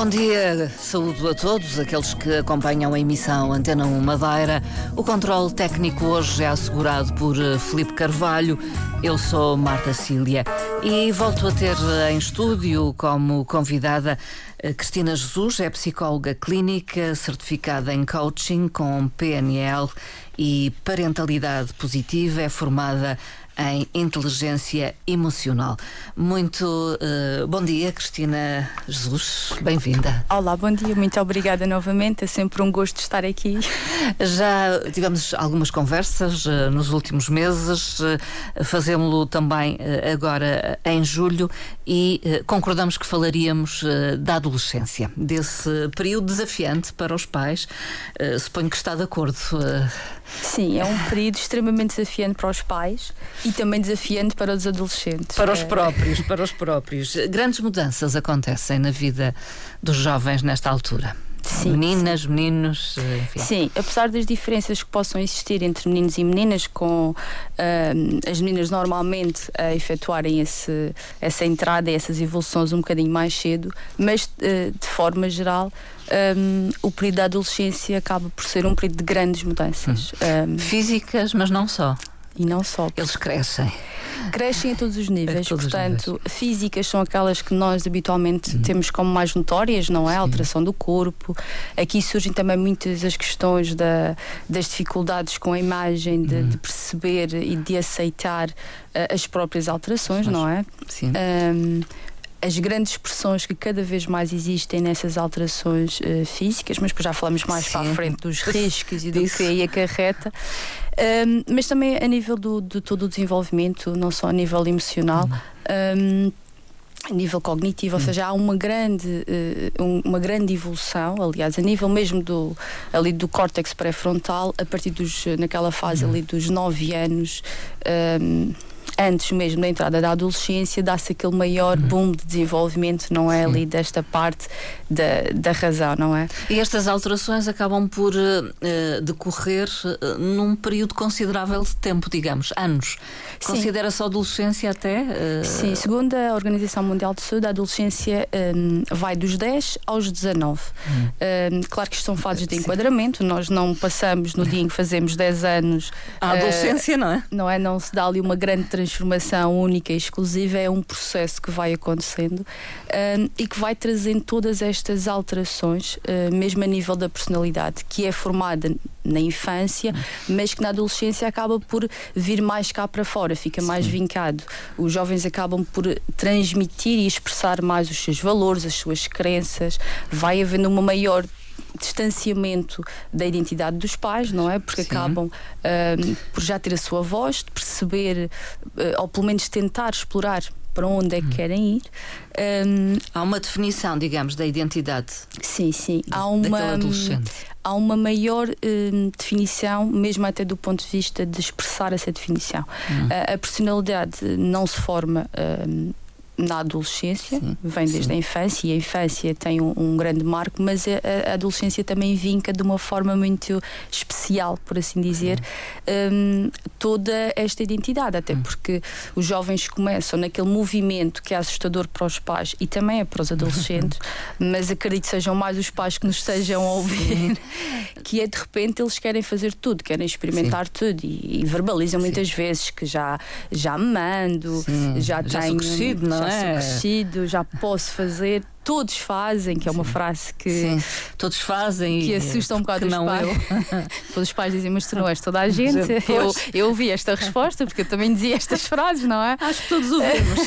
Bom dia, saúdo a todos aqueles que acompanham a emissão Antena 1 Madeira. O controle técnico hoje é assegurado por eh, Felipe Carvalho. Eu sou Marta Cília e volto a ter em estúdio como convidada eh, Cristina Jesus, é psicóloga clínica, certificada em coaching com PNL e parentalidade positiva, é formada em inteligência emocional. Muito uh, bom dia, Cristina Jesus, bem-vinda. Olá, bom dia, muito obrigada novamente, é sempre um gosto estar aqui. Já tivemos algumas conversas uh, nos últimos meses, uh, fazemos-lo também agora em julho e concordamos que falaríamos da adolescência, desse período desafiante para os pais. suponho que está de acordo. Sim, é um período extremamente desafiante para os pais e também desafiante para os adolescentes. Para os próprios, para os próprios. Grandes mudanças acontecem na vida dos jovens nesta altura. Sim, meninas, sim. meninos, enfim. Sim, apesar das diferenças que possam existir entre meninos e meninas, com uh, as meninas normalmente a efetuarem esse, essa entrada e essas evoluções um bocadinho mais cedo, mas uh, de forma geral um, o período da adolescência acaba por ser um período de grandes mudanças. Hum. Um, Físicas, mas não só. E não só. Eles crescem. Crescem a todos os níveis. Todos Portanto, níveis. físicas são aquelas que nós habitualmente uhum. temos como mais notórias, não é? A alteração do corpo. Aqui surgem também muitas as questões da, das dificuldades com a imagem, de, uhum. de perceber e de aceitar uh, as próprias alterações, não é? Sim. Um, as grandes expressões que cada vez mais existem nessas alterações uh, físicas, mas já falamos mais Sim. para a frente dos riscos e do que aí acarreta. Um, mas também a nível do, de todo o desenvolvimento, não só a nível emocional. Um, a nível cognitivo, ou seja, há uma grande, uh, uma grande evolução, aliás, a nível mesmo do, ali do córtex pré-frontal, a partir dos, naquela fase ali dos 9 anos. Um, antes mesmo da entrada da adolescência, dá-se aquele maior uhum. boom de desenvolvimento, não é? Sim. Ali desta parte da, da razão, não é? E estas alterações acabam por uh, decorrer uh, num período considerável de tempo, digamos, anos. Considera-se a adolescência até? Uh... Sim, segundo a Organização Mundial de Saúde, a adolescência um, vai dos 10 aos 19. Hum. Um, claro que isto são fases de enquadramento, nós não passamos no dia em que fazemos 10 anos. A adolescência, não é? Não é? Não se dá ali uma grande transformação única e exclusiva, é um processo que vai acontecendo um, e que vai trazendo todas estas alterações, uh, mesmo a nível da personalidade, que é formada na infância, mas que na adolescência acaba por vir mais cá para fora, fica mais Sim. vincado. Os jovens acabam por transmitir e expressar mais os seus valores, as suas crenças, vai havendo uma maior distanciamento da identidade dos pais, não é? Porque Sim. acabam uh, por já ter a sua voz, de perceber, uh, ou pelo menos tentar explorar para onde é que hum. querem ir. Um, há uma definição, digamos, da identidade. Sim, sim. Há uma, há uma maior um, definição, mesmo até do ponto de vista de expressar essa definição. Hum. A, a, personalidade não se forma um, na adolescência, sim, vem desde sim. a infância, e a infância tem um, um grande marco, mas a, a, adolescência também vinca de uma forma muito especial, por assim dizer, um, toda esta identidade, até hum. porque os jovens começam naquele movimento que é assustador para os pais e também é para os adolescentes, mas acredito que sejam mais os pais que nos estejam a ouvir, que é de repente eles querem fazer tudo, querem experimentar sim. tudo e, e verbalizam muitas vezes que já, já mando, já, já tenho. Crescido, não é? É? crescido, já posso fazer. Todos fazem, que é uma Sim. frase que. Sim, todos fazem. Que assusta um bocado os pais. Depois os pais dizem, mas tu não és toda a gente. Eu, eu ouvi esta resposta, porque eu também dizia estas frases, não é? Acho que todos ouvimos.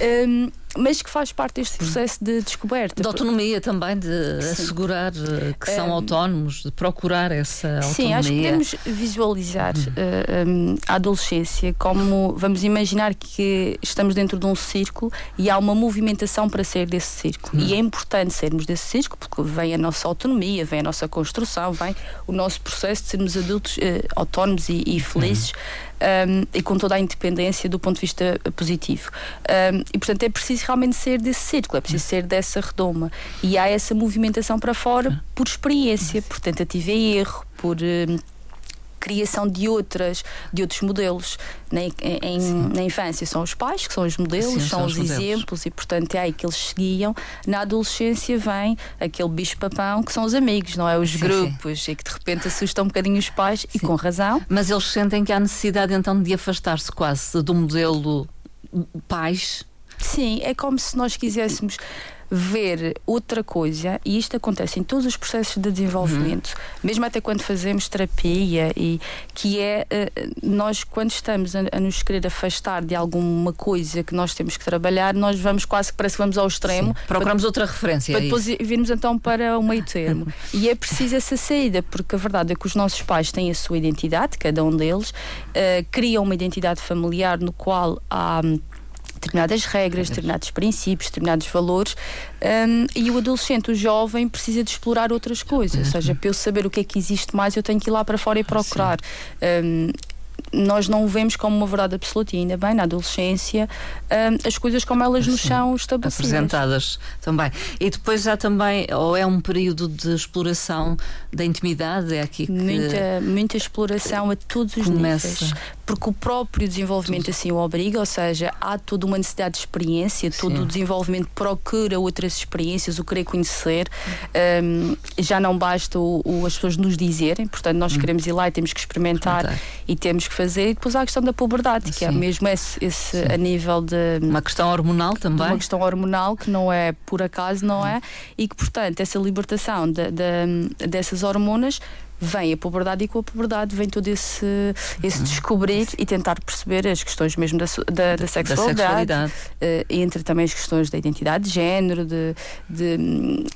um, mas que faz parte deste processo de descoberta. De autonomia também, de Sim. assegurar eh, que são um, autónomos, de procurar essa autonomia. Sim, acho que podemos visualizar uh, eh, um, a adolescência como vamos imaginar que estamos dentro de um círculo e há uma movimentação para sair desse círculo. Uhum. E é importante sairmos desse círculo porque vem a nossa autonomia, vem a nossa construção, vem o nosso processo de sermos adultos uh, autónomos e, e felizes. Uhum um, e com toda a independência do ponto de vista positivo. Um, e portanto é preciso realmente ser desse círculo, é preciso ser dessa redoma. E há essa movimentação para fora por experiência, por tentativa e erro, por. Criação de outras, de outros modelos. Na, em, na infância são os pais, que são os modelos, Sim, são, são, os, os exemplos, e portanto é aí que eles seguiam. Na adolescência vem aquele bicho-papão que são os amigos, não é? Os sim, grupos, sim. e que de repente assustam um bocadinho os pais, e com razão. Mas eles sentem que há necessidade então de afastar-se quase do modelo pais. Sim, é como se nós quiséssemos ver outra coisa, e isto acontece em todos os processos de desenvolvimento, uhum. mesmo até quando fazemos terapia, e que é uh, nós, quando estamos a, a, nos querer afastar de alguma coisa que nós temos que trabalhar, nós vamos quase que parece que vamos ao extremo. Sim. Procuramos para, outra referência. Para é depois virmos então para o meio termo. e é preciso essa saída, porque a verdade é que os nossos pais têm a sua identidade, cada um deles, uh, criam uma identidade familiar no qual há determinadas regras, determinados princípios, determinados valores, um, e o adolescente, o jovem, precisa de explorar outras coisas. Ou seja, para eu saber o que é que existe mais, eu tenho que ir lá para fora e procurar. Um, nós não o vemos como uma verdade absoluta e ainda bem, na adolescência, um, as coisas como elas nos são estabelecidas. Apresentadas também. E depois há também, ou é um período de exploração da intimidade, é aqui que. Muita, muita exploração a todos os começa. níveis. Porque o próprio desenvolvimento assim o obriga, ou seja, há toda uma necessidade de experiência, todo Sim. o desenvolvimento procura outras experiências, o querer conhecer. Um, já não basta o, o, as pessoas nos dizerem, portanto, nós hum. queremos ir lá e temos que experimentar, experimentar. e temos que fazer fazer. E depois há a questão da puberdade, que é mesmo esse, esse a nível de. Uma questão hormonal também. Uma questão hormonal que não é por acaso, não é? E que, portanto, essa libertação de, de, dessas hormonas vem a puberdade e com a puberdade vem todo esse, esse uhum. descobrir e tentar perceber as questões mesmo da, da, da sexualidade, da sexualidade. Uh, entre também as questões da identidade de género, de, de,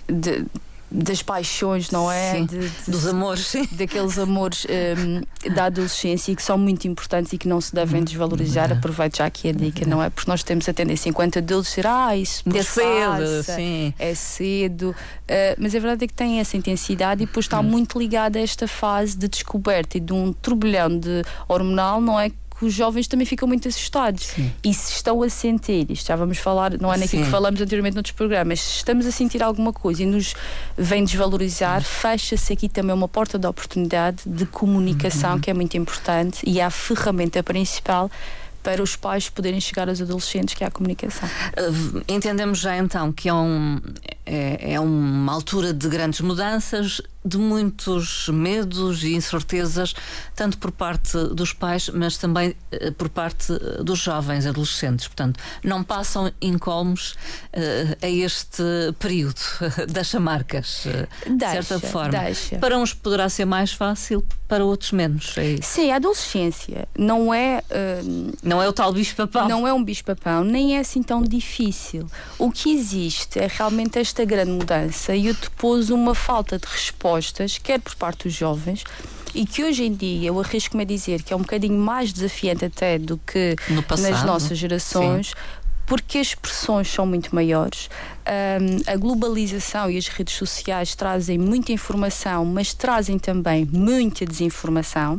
de das paixões, não é? Sim, de, de, dos amores, sim. Daqueles amores um, da adolescência que são muito importantes e que não se devem desvalorizar. Uhum. Aproveito já aqui a dica, não é? Porque nós temos a tendência, enquanto adultos, dizer, ah, isso é cedo, sim. é cedo. Uh, mas a verdade é que tem essa intensidade e depois está uhum. muito ligada a esta fase de descoberta e de um turbilhão de hormonal, não é? Que os jovens também ficam muito assustados. Sim. E se estão a sentir, isto já vamos falar, não é naquilo que falamos anteriormente noutros programas, se estamos a sentir alguma coisa e nos vem desvalorizar, fecha-se aqui também uma porta de oportunidade de comunicação uhum. que é muito importante e é a ferramenta principal para os pais poderem chegar aos adolescentes, que é a comunicação. Uh, entendemos já então que é, um, é, é uma altura de grandes mudanças, de muitos medos e incertezas, tanto por parte dos pais, mas também uh, por parte dos jovens adolescentes. Portanto, não passam incómodos uh, a este período das chamarcas, uh, de certa forma. Deixa. Para uns poderá ser mais fácil, para outros menos. É Sim, a adolescência não é. não é o tal bicho-papão. Não é um bicho-papão, nem é assim tão difícil. O que existe é realmente esta grande mudança e te pus uma falta de resposta propostas, quer por parte dos jovens, e que hoje em dia eu arrisco-me a dizer que é um bocadinho mais desafiante até do que nas nossas gerações. Sim. Porque as pressões são muito maiores, um, a globalização e as redes sociais trazem muita informação, mas trazem também muita desinformação.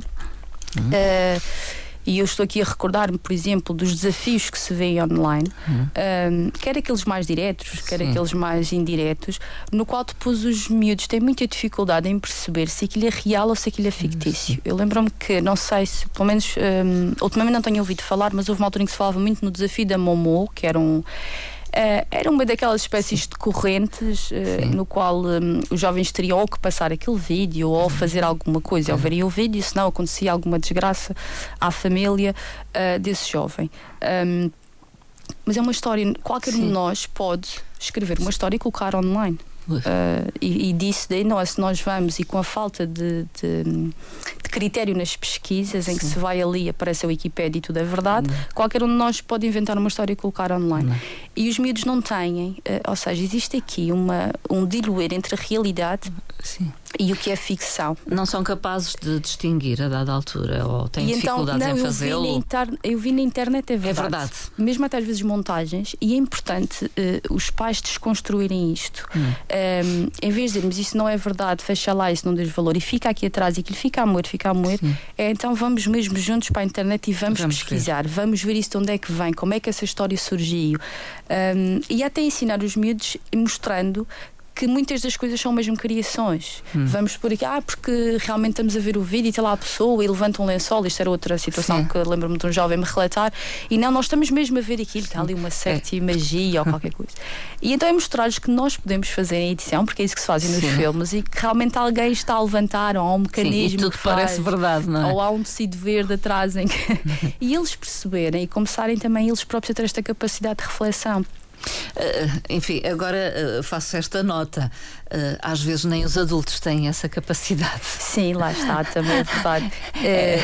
Uh, e eu estou aqui a recordar-me, por exemplo, dos desafios que se vêem online, um, quer aqueles mais diretos, quer Sim. aqueles mais indiretos, no qual depois os miúdos têm muita dificuldade em perceber se aquilo é real ou se aquilo é fictício. Eu lembro-me que, não sei se, pelo menos, um, ultimamente não tenho ouvido falar, mas houve uma altura em que se falava muito no desafio da Momo, que era um Uh, era uma daquelas espécies de correntes uh, no qual um, os jovens teriam ou que passar aquele vídeo ou fazer alguma coisa, ou verem o vídeo, senão acontecia alguma desgraça à família uh, desse jovem. Um, mas é uma história, qualquer Sim. um de nós pode escrever uma história e colocar online. Uh, e, e disse daí nós, se nós vamos e com a falta de, de, de critério nas pesquisas, em Sim. que se vai ali aparece a Wikipédia e tudo é verdade, não. qualquer um de nós pode inventar uma história e colocar online. Não. E os miúdos não têm, uh, ou seja, existe aqui uma, um diluir entre a realidade Sim. e o que é ficção. Não são capazes de distinguir a dada altura ou têm e então, dificuldades então, não, em fazê-lo? Eu, eu vi na internet, é verdade. É verdade. Mesmo até às vezes montagens, e é importante uh, os pais desconstruírem isto. Hum. Um, ehm, em vez de dizermos isso não é verdade, fecha lá, isso não diz valor e fica aqui atrás e aquilo fica a moer, fica a moer, é, então vamos mesmo juntos para a internet e vamos, vamos pesquisar, ver. vamos ver isso de onde é que vem, como é que essa história surgiu. Um, e até ensinar os miúdos mostrando que muitas das coisas são mesmo criações. Hum. Vamos por aqui, ah, porque realmente estamos a ver o vídeo e está lá a pessoa e levanta um lençol. Isto era outra situação Sim. que lembro-me de um jovem me relatar. E não, nós estamos mesmo a ver aquilo, está ali uma certa é. magia ou qualquer coisa. E então é mostrar-lhes que nós podemos fazer em edição, porque é isso que se faz nos filmes, e que realmente alguém está a levantar, ou há um mecanismo. Sim, tudo parece verdade, não é? Ou há um tecido verde atrás em que... e eles perceberem e começarem também eles próprios a ter esta capacidade de reflexão. Uh, enfim, agora uh, faço esta nota. Uh, às vezes nem os adultos têm essa capacidade. Sim, lá está, também é verdade. É,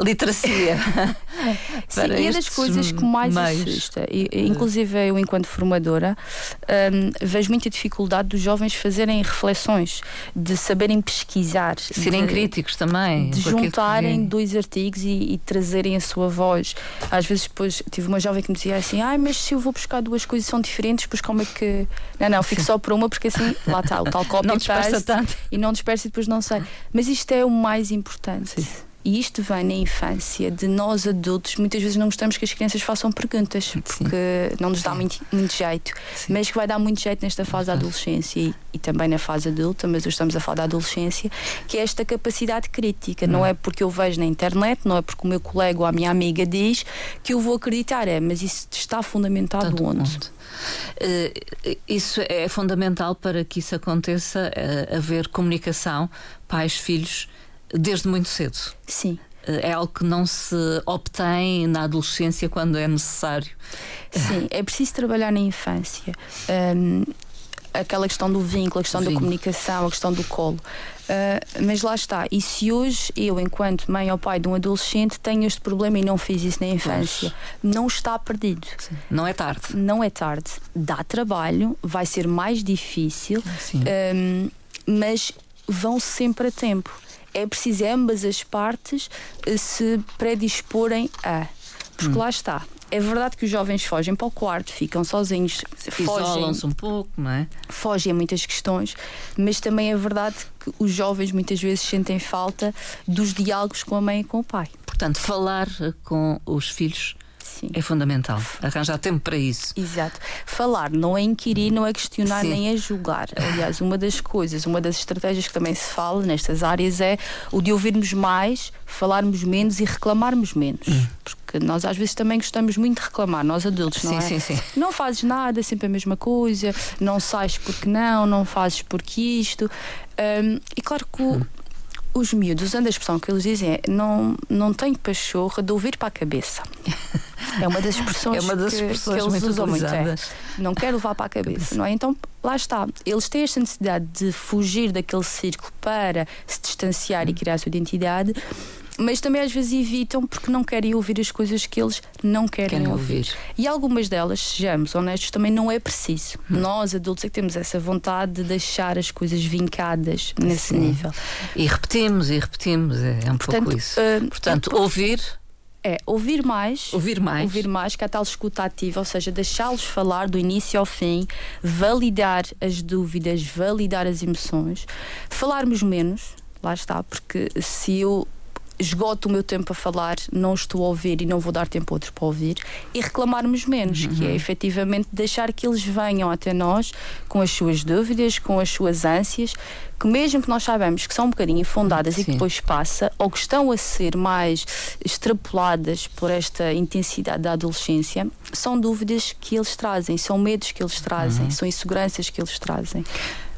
literacia. Sim, e é das coisas que mais meios. assusta. E, inclusive eu, enquanto formadora, um, vejo muita dificuldade dos jovens fazerem reflexões, de saberem pesquisar. Serem de, críticos também. De juntarem dois artigos e, e, trazerem a sua voz. Às vezes depois tive uma jovem que me dizia assim, ai, mas se eu vou buscar duas coisas são diferentes, pois como é que... Não, não, fico Sim. só por uma porque assim, lá está, tal copy não dispersa tanto. e não dispersa e depois não sei. Mas isto é o mais importante. Sim. E isto vem na infância de nós adultos, muitas vezes não gostamos que as crianças façam perguntas, porque Sim. não nos dá muito, muito jeito, Sim. mas que vai dar muito jeito nesta fase da adolescência e, e, também na fase adulta, mas hoje estamos a falar da adolescência, que é esta capacidade crítica. Hum. Não é porque eu vejo na internet, não é porque o meu colega ou a minha amiga diz que eu vou acreditar, é, mas isso está fundamentado Tanto onde? Uh, isso é fundamental para que isso aconteça, uh, haver comunicação pais-filhos desde muito cedo. Sim. É algo que não se obtém na adolescência quando é necessário. Sim, é preciso trabalhar na infância. Um, aquela questão do vínculo, a questão da comunicação, a questão do colo. Uh, mas lá está. E se hoje eu, enquanto mãe ou pai de um adolescente, tenho este problema e não fiz isso na infância, pois. não está perdido. Sim. Não é tarde. Não é tarde. Dá trabalho, vai ser mais difícil, um, mas vão sempre a tempo é preciso ambas as partes eh, se predisporem a. Porque hum. lá está. É verdade que os jovens fogem para o quarto, ficam sozinhos, isolam-se um pouco, não é? Fogem a muitas questões, mas também é verdade que os jovens muitas vezes sentem falta dos diálogos com a mãe e com o pai. Portanto, falar com os filhos Sim. É fundamental. Arranjar tempo para isso. Exato. Falar não é inquirir, não é questionar, Sim. nem é julgar. Aliás, uma das coisas, uma das estratégias que também se fala nestas áreas é o de ouvirmos mais, falarmos menos e reclamarmos menos. Hum. Porque nós às vezes também gostamos muito de reclamar, nós adultos, não sim, é? Sim, sim. Não fazes nada, é sempre a mesma coisa, não sais porque não, não fazes porque isto. Um, e claro que o, hum os miúdos, usando a expressão que eles dizem, é não, não tenho pachorra de ouvir para a cabeça. É uma das expressões, é uma das expressões que, que eles usam muito. É, não quero levar para a cabeça, não é? Então, lá está. Eles têm esta necessidade de fugir daquele círculo para se distanciar e criar a sua identidade mas também às vezes evitam porque não querem ouvir as coisas que eles não querem, querem ouvir. ouvir. E algumas delas, sejamos honestos, também não é preciso. Hum. Nós, adultos, é que temos essa vontade de deixar as coisas vincadas nesse Sim. nível. E repetimos e repetimos, é um Portanto, pouco isso. Uh, Portanto, é, ouvir. É, ouvir mais. Ouvir mais. Ouvir mais, que é a tal escuta ativa, ou seja, deixá-los falar do início ao fim, validar as dúvidas, validar as emoções, falarmos menos, lá está, porque se eu esgoto o meu tempo a falar, não estou a ouvir e não vou dar tempo a outro para ouvir, e reclamarmos menos, uhum. que é uhum. efetivamente deixar que eles venham até nós com as suas dúvidas, com as suas ânsias, que mesmo que nós saibamos que são um bocadinho fundadas e que depois passa, ou que estão a ser mais extrapoladas por esta intensidade da adolescência, são dúvidas que eles trazem, são medos que eles trazem, uhum. são inseguranças que eles trazem.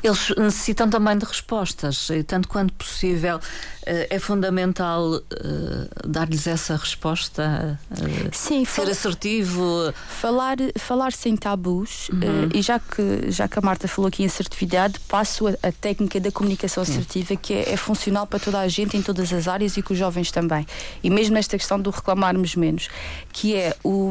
Eles necessitam também de respostas, tanto quanto possível. Eh, é fundamental uh, dar-lhes essa resposta, uh, Sim, ser assertivo. Falar, falar sem tabus, uhum. uh, e já que, já que a Marta falou aqui em assertividade, passo a, a técnica da comunicação Sim. assertiva, que é, é, funcional para toda a gente em todas as áreas e com os jovens também. E mesmo nesta questão do reclamarmos menos, que é o,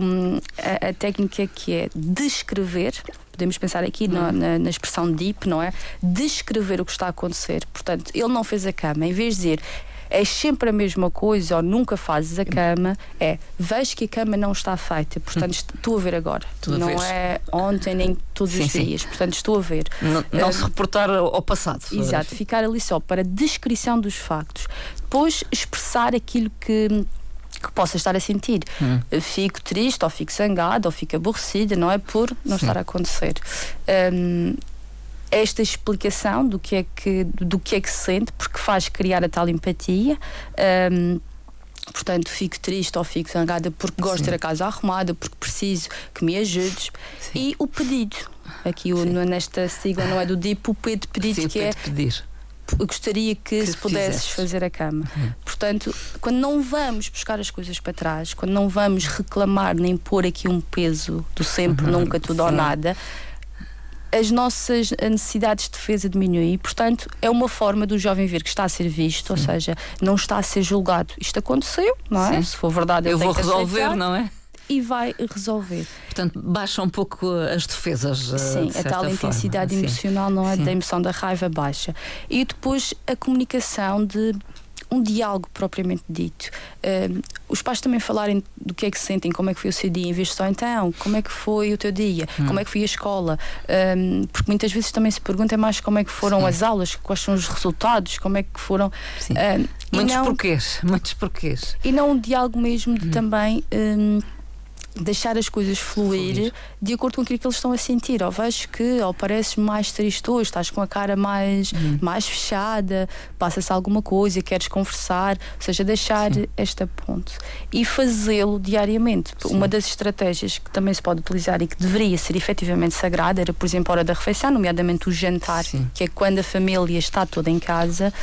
a, a técnica que é descrever podemos pensar aqui na, na, na, expressão deep, não é? Descrever o que está a acontecer. Portanto, ele não fez a cama, em vez de dizer é sempre a mesma coisa ou nunca fazes a cama, é vejo que a cama não está feita, portanto estou a ver agora. não é ontem nem todos sim, os dias, sim. portanto estou a ver. Não, não uh, se reportar ao passado. Exato, ficar ali só para descrição dos factos. Depois expressar aquilo que que possa estar a sentir. Hum. Fico triste, ou fico zangada, ou fico aborrecida, não é por não estar a acontecer. Um, esta explicação do que é que do que é que se sente porque faz criar a tal empatia um, portanto fico triste ou fico zangada porque gosto Sim. de ter a casa arrumada porque preciso que me ajudes Sim. e o pedido aqui o, nesta sigla não é do DIP o pedido Sim, que é pedir gostaria que, que se pudesses fizeste. fazer a cama. Uhum. Portanto, quando não vamos buscar as coisas para trás, quando não vamos reclamar nem pôr aqui um peso do sempre, uhum. nunca, tudo Sim. ou nada, as nossas necessidades de defesa diminuem e, portanto, é uma forma do jovem ver que está a ser visto, ou seja, não está a ser julgado. Isto aconteceu, não é? Sim. Se for verdade, eu vou resolver, aceitar. não é? e vai resolver. Portanto, baixa um pouco as defesas. Eh, Sim, a tal forma. intensidade Sim. emocional, não é? Sim. Da emoção da raiva baixa. E depois a comunicação de um diálogo propriamente dito. Uh, os pais também falarem do que é que sentem, como é que foi o seu dia, em vez de só então, como é que foi o teu dia, hum. como é que foi a escola. Um, porque muitas vezes também se pergunta mais como é que foram Sim. as aulas, quais são os resultados, como é que foram. Uh, muitos não, porquês, muitos porquês. E não um diálogo mesmo de hum. também. Um, deixar as coisas fluir, fluir, de acordo com aquilo que eles estão a sentir. Ou vejo que ou pareces mais triste hoje, estás com a cara mais, uhum. mais fechada, passa-se alguma coisa, queres conversar, ou seja, deixar Sim. esta ponte e fazê-lo diariamente. Sim. Uma das estratégias que também se pode utilizar e que deveria ser efetivamente sagrada era, por exemplo, a hora da refeição, nomeadamente o jantar, Sim. que é quando a família está toda em casa,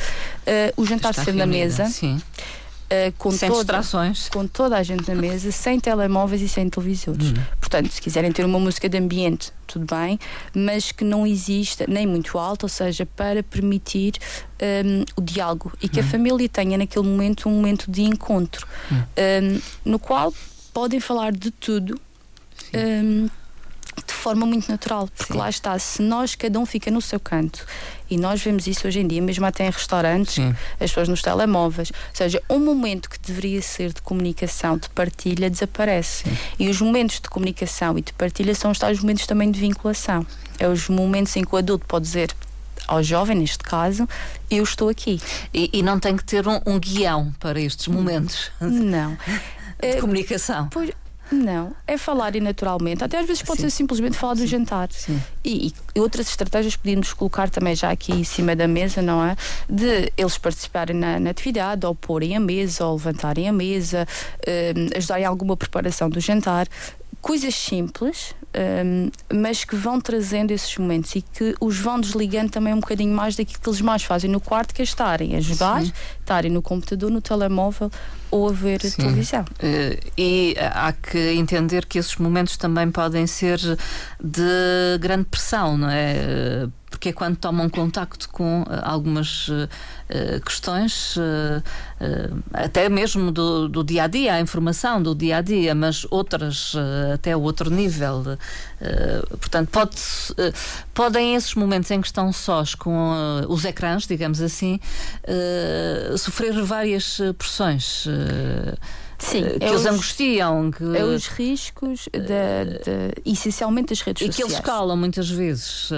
uh, o jantar ser na mesa. Sim Uh, com sem toda, distrações. Com toda a gente na mesa, sem telemóveis e sem televisores. Uhum. Portanto, se quiserem ter uma música de ambiente, tudo bem, mas que não exista nem muito alta, ou seja, para permitir um, o diálogo e que uhum. a família tenha naquele momento um momento de encontro, uhum. um, no qual podem falar de tudo. Um, de forma muito natural, porque Sim. lá está, se nós cada um fica no seu canto e nós vemos isso hoje em dia, mesmo até em restaurantes, Sim. as pessoas nos telemóveis, ou seja, um momento que deveria ser de comunicação, de partilha, desaparece. Sim. E os momentos de comunicação e de partilha são os tais momentos também de vinculação. É os momentos em que o adulto pode dizer ao jovem, neste caso, eu estou aqui. E, e não tem que ter um, um, guião para estes momentos. Não. de é, comunicação. Pois, não, é falar e naturalmente. Até às vezes pode Sim. ser simplesmente falar do Sim. jantar. E, e, outras estratégias podíamos colocar também já aqui em cima da mesa, não é? De eles participarem na, na atividade, ou porem a mesa, ou levantarem a mesa, um, ajudarem em alguma preparação do jantar. Coisas simples, um, mas que vão trazendo esses momentos e que os vão desligando também um bocadinho mais daquilo que eles mais fazem no quarto, que é estarem a jogar, Sim. estarem no computador, no telemóvel ou a ver Sim. televisão. Uh, e há que entender que esses momentos também podem ser de grande pressão, não é? Porque é quando tomam contacto com uh, algumas uh, questões, até mesmo do, do, dia a dia, a informação do dia a dia, mas outras até outro nível. portanto, pode, podem esses momentos em que estão sós com os ecrãs, digamos assim, sofrer várias pressões. Sim, que é os, os, angustiam. Que, é os riscos, de, de, essencialmente das redes e sociais. E que eles calam muitas vezes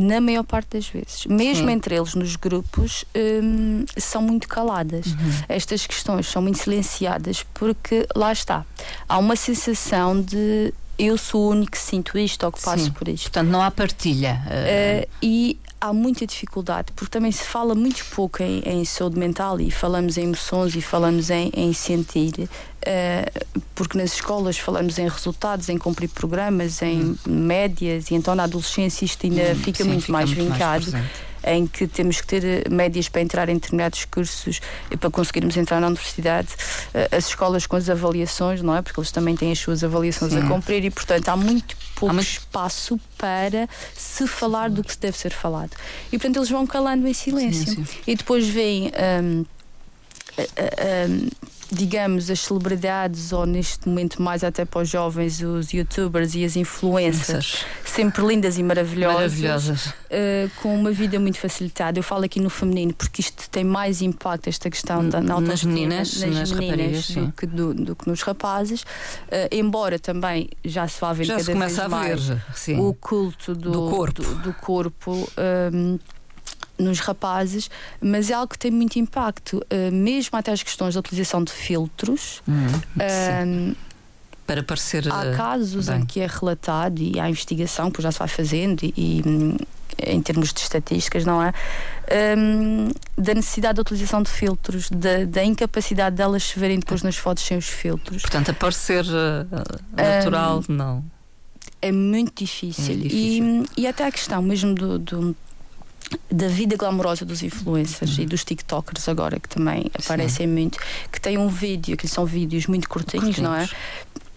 na maior parte das vezes. Mesmo Sim. entre eles, nos grupos, hum, são muito caladas. Uhum. Estas questões são muito silenciadas porque, lá está, há uma sensação de eu sou o único que sinto isto ou que passo Sim. por isto. Portanto, não há partilha. Uh, e há muita dificuldade, porque também se fala muito pouco em, em saúde mental e falamos em emoções e falamos em, em sentir, uh, porque nas escolas falamos em resultados, em cumprir programas, em hum. médias, e então na adolescência isto ainda hum, fica sim, muito fica mais muito vincado. Mais em que temos que ter eh, médias para entrar em determinados cursos e para conseguirmos entrar na universidade, eh, as escolas com as avaliações, não é? Porque eles também têm as suas avaliações Sim. a cumprir e, portanto, há muito pouco há muito... espaço para se falar do que se deve ser falado. E, portanto, eles vão calando em silêncio. E depois vêm. Um, um, digamos, as celebridades, ou neste momento mais até para os jovens, os youtubers e as influencers, sempre lindas e maravilhosas, maravilhosas. Uh, com uma vida muito facilitada. Eu falo aqui no feminino porque isto tem mais impacto, esta questão da na nas meninas, nas, nas meninas do, que do, do, que nos rapazes, uh, embora também já se vá ver já cada vez mais ver, o culto do, do corpo. Do, do corpo um, nos rapazes, mas é algo que tem muito impacto, uh, mesmo até as questões da utilização de filtros. Hum, para parecer. Há casos bem. em que é relatado e há investigação, que já se vai fazendo, e, em termos de estatísticas, não é? Um, da necessidade da utilização de filtros, da, da incapacidade delas se verem depois nas fotos sem os filtros. Portanto, a parecer uh, natural, um, não. É muito difícil. É difícil. E, e até a questão mesmo do, do da vida glamourosa dos influencers uhum. e dos TikTokers agora que também Sim. aparecem muito, que têm um vídeo, que são vídeos muito curtinhos, curtinhos. não é?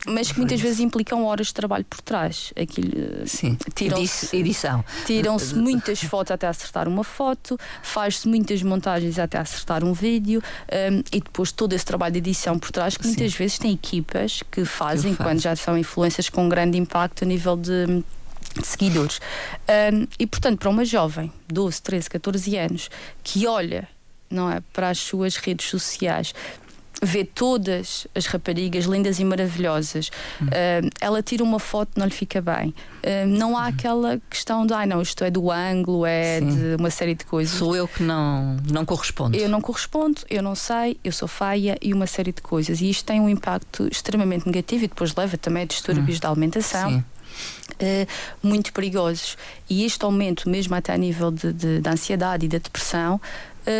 mas que muitas vezes implicam horas de trabalho por trás. Aquilo, Sim, tiram-se, edição. Tiram-se muitas fotos até acertar uma foto, faz-se muitas montagens até acertar um vídeo um, e depois todo esse trabalho de edição por trás que muitas Sim. vezes tem equipas que fazem quando já são influências com grande impacto a nível de de seguidores. Um, e portanto, para uma jovem, 12, 13, 14 anos, que olha não é, para as suas redes sociais, vê todas as raparigas lindas e maravilhosas, hum. uh, ela tira uma foto, não lhe fica bem. Uh, não há hum. aquela questão de, ai ah, não, isto é do ângulo, é Sim. de uma série de coisas. Sou eu que não, não correspondo. Eu não correspondo, eu não sei, eu sou faia e uma série de coisas. E isto tem um impacto extremamente negativo e depois leva também a distúrbios hum. da alimentação. Sim. Uh, muito perigosos. E este aumento, mesmo até a nível de, de, de ansiedade e da depressão,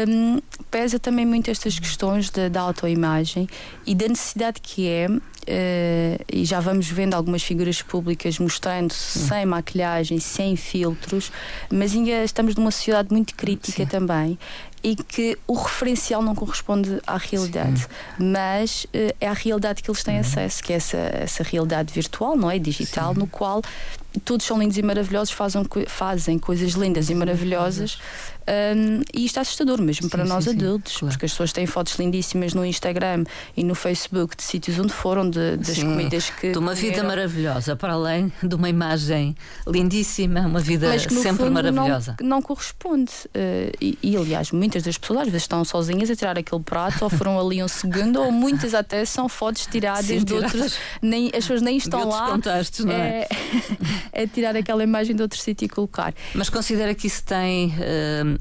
um, pesa também muito estas questões da, da autoimagem e da necessidade que é Uh, e já vamos vendo algumas figuras públicas mostrando sem maquilhagem, sem filtros, mas ainda estamos numa sociedade muito crítica Sim. também e que o referencial não corresponde à realidade, Sim. mas uh, é a realidade que eles têm uhum. acesso, que é essa, essa realidade virtual, não é? Digital, Sim. no qual todos são lindos e maravilhosos, fazem, fazem coisas lindas e maravilhosas um, e isto é assustador mesmo sim, para nós sim, adultos, claro. porque as pessoas têm fotos lindíssimas no Instagram e no Facebook de sítios onde foram, de, das sim, comidas que. De uma vida maravilhosa, para além de uma imagem lindíssima, uma vida Mas que, sempre maravilhosa. Não, não corresponde. Uh, e, e, aliás, muitas das pessoas às vezes estão sozinhas a tirar aquele prato, ou foram ali um segundo, ou muitas até são fotos tiradas de tiradas outros. Nem, as pessoas nem estão lá. Contextos, não é? é, é tirar aquela imagem de outro sítio e colocar. Mas considera que isso tem. Uh,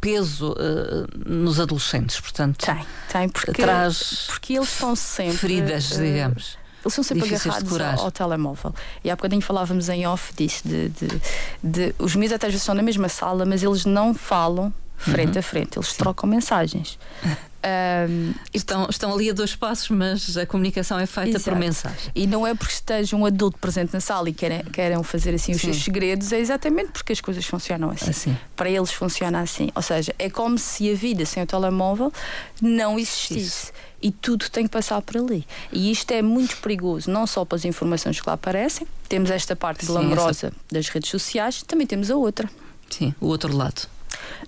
peso uh, nos adolescentes, portanto. Tem, tem, porque, traz porque eles são sempre. Feridas, uh, digamos. Eles são sempre agarrados ao, ao, telemóvel. E há bocadinho falávamos em off disso, de, de, de, os meus até estão na mesma sala, mas eles não falam frente uhum. a frente, eles Sim. trocam mensagens. Um, estão, estão ali a dois passos, mas a comunicação é feita exato. por mensagem. E não é porque esteja um adulto presente na sala e querem, querem fazer assim os Sim. seus segredos, é exatamente porque as coisas funcionam assim. assim. Para eles funciona assim. Ou seja, é como se a vida sem o telemóvel não existisse. Isso. E tudo tem que passar por ali. E isto é muito perigoso, não só para as informações que lá aparecem, temos esta parte glamourosa das redes sociais, também temos a outra. Sim, o outro lado.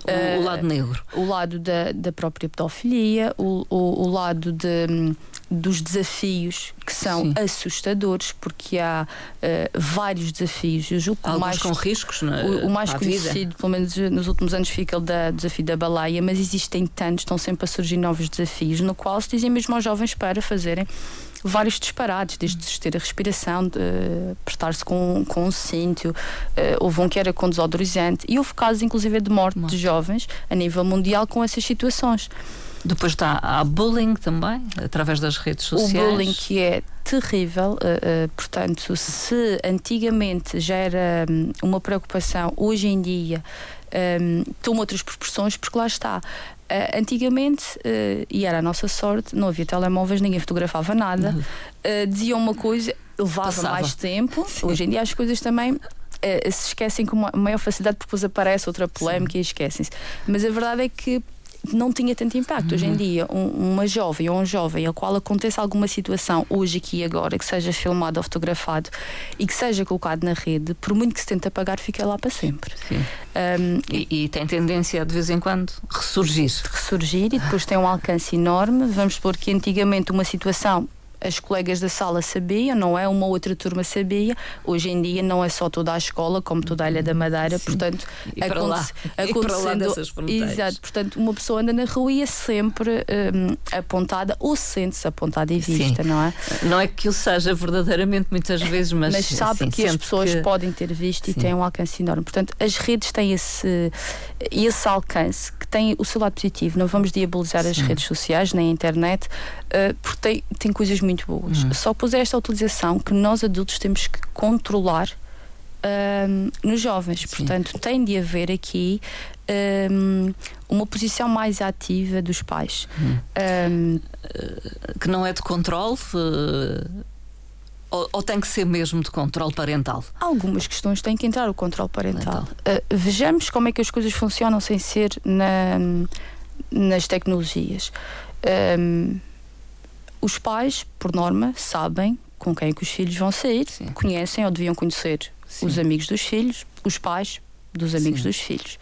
O, o, lado negro. O lado da, da própria pedofilia, o, o, o lado de, dos desafios que são Sim. assustadores, porque há uh, vários desafios. Eu julgo Alguns mais, com riscos, é? o, o, mais conhecido, vida. pelo menos nos últimos anos, fica o da, desafio da baleia, mas existem tantos, estão sempre a surgir novos desafios, no qual se dizem mesmo aos jovens para fazerem vários disparates, desde suster a respiração, de, uh, apertar-se com, com um cinto, uh, houve um que era com desodorizante, e houve casos, inclusive, de morte de jovens a nível mundial com essas situações. Depois está há bullying também, através das redes sociais. O bullying que é terrível, uh, uh, portanto, se antigamente já era um, uma preocupação, hoje em dia um, toma outras proporções, porque lá está. Uh, antigamente, e era a nossa sorte, não havia telemóveis, ninguém fotografava nada, uhum. uh, diziam uma coisa, levava Passava. mais tempo. Sim. Hoje em dia as coisas também se esquecem com maior facilidade porque depois aparece outra polémica Sim. e esquecem-se. Mas a verdade é que não tinha tanto impacto. Uhum. Hoje em uhum. dia, um, uma jovem ou um jovem ao qual aconteça alguma situação hoje aqui e agora, que seja filmado ou fotografado e que seja colocado na rede, por muito que se tente apagar, fica lá para sempre. Um, e, e, tem tendência de vez em quando ressurgir. Ressurgir e depois tem um alcance enorme. Vamos supor que antigamente uma situação as colegas da sala sabiam, não é? Uma outra turma sabia. Hoje em dia não é só toda a escola, como toda a Ilha da Madeira, Sim. portanto, e para lá, e dessas fronteiras. Exato, portanto, uma pessoa anda na rua e é sempre um, apontada ou sente-se apontada e vista, Sim. não é? Não é que o seja verdadeiramente muitas vezes, mas, mas sabe que as pessoas que... podem ter visto Sim. e têm um alcance enorme. Portanto, as redes têm esse, esse alcance tem o seu lado positivo. Não vamos diabolizar as redes sociais nem a internet, uh, porque tem, tem coisas muito boas. Hum. Só pus esta utilização que nós adultos temos que controlar um, nos jovens. Sim. Portanto, tem de haver aqui um, uma posição mais ativa dos pais. Hum. Um, que não é de controle? Uh, ou, ou, tem que ser mesmo de controle parental? Algumas questões têm que entrar o controle parental. Uh, vejamos como é que as coisas funcionam sem ser na, nas tecnologias. Um, os pais, por norma, sabem com quem é que os filhos vão sair, Sim. conhecem ou deviam conhecer Sim. os amigos dos filhos, os pais dos amigos Sim. dos filhos.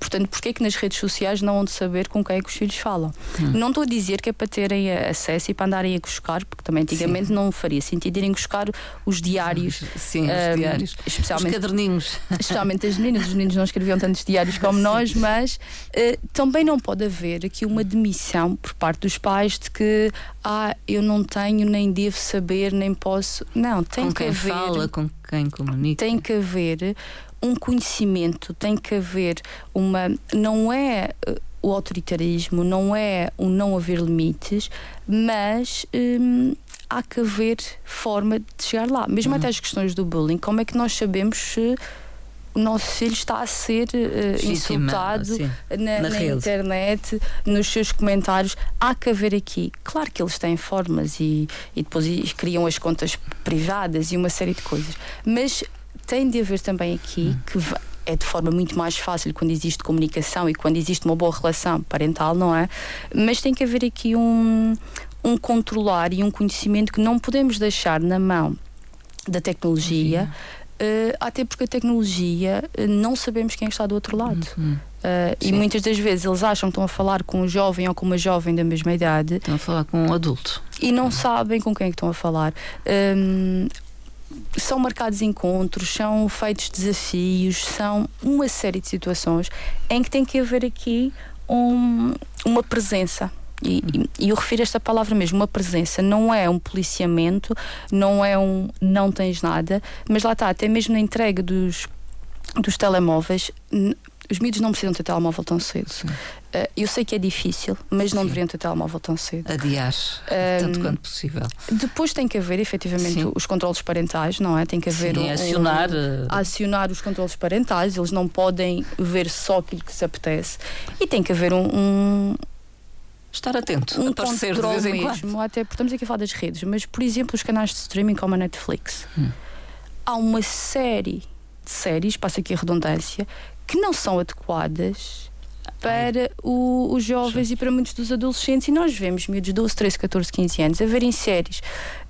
Portanto, porquê é que nas redes sociais não vão de saber com quem é que os filhos falam? Hum. Não estou a dizer que é para terem acesso e para andarem a buscar, porque também antigamente Sim. não faria sentido irem buscar os diários. Sim, os um, diários. Especialmente, os caderninhos. Especialmente as meninas. Os meninos não escreviam tantos diários como Sim. nós, mas uh, também não pode haver aqui uma demissão por parte dos pais de que ah, eu não tenho, nem devo saber, nem posso. Não, tem com que quem haver. fala, com quem comunica. Tem que haver um conhecimento, tem que haver uma. Não é eh, o autoritarismo, não é o não haver limites, mas. Hum, há que haver forma de chegar lá. Mesmo uhum. até as questões do bullying, como é que nós sabemos se o nosso filho está a ser uh, insultado na, na, na internet, nos seus comentários. Há que haver aqui. Claro que eles têm formas e, e depois criam as contas privadas e uma série de coisas. Mas tem de haver também aqui hum. que é de forma muito mais fácil quando existe comunicação e quando existe uma boa relação parental, não é? Mas tem que haver aqui um, um controlar e um conhecimento que não podemos deixar na mão da tecnologia. Uh, até porque a tecnologia uh, não sabemos quem está do outro lado. Uhum. Uh, e muitas das vezes eles acham que estão a falar com um jovem ou com uma jovem da mesma idade. Estão a falar com um adulto. E não uhum. sabem com quem é que estão a falar. Um, são marcados encontros, são feitos desafios, são uma série de situações em que tem que haver aqui um, uma presença. E, e, eu refiro esta palavra mesmo, uma presença. Não é um policiamento, não é um não tens nada, mas lá está, até mesmo na entrega dos, dos telemóveis, os miúdos não precisam ter telemóvel tão cedo. Uh, eu sei que é difícil, mas não Sim. deveriam ter telemóvel tão cedo. Adiar, um, tanto quanto possível. Depois tem que haver efetivamente Sim. os controles parentais, não é? Tem que haver Sim, um, acionar. Um, eh, acionar os controles parentais, eles não podem ver só aquilo que se apetece. E tem que haver um, estar atento, um aparecer de vez em mesmo, quando. Até porque estamos aqui a falar das redes, mas por exemplo, os canais de streaming como a Netflix. Hum. Há uma série de séries, passa aqui a redundância, que não são adequadas para o, os jovens e para muitos dos adolescentes. E nós vemos miúdos de 12, 13, 14, 15 anos a verem séries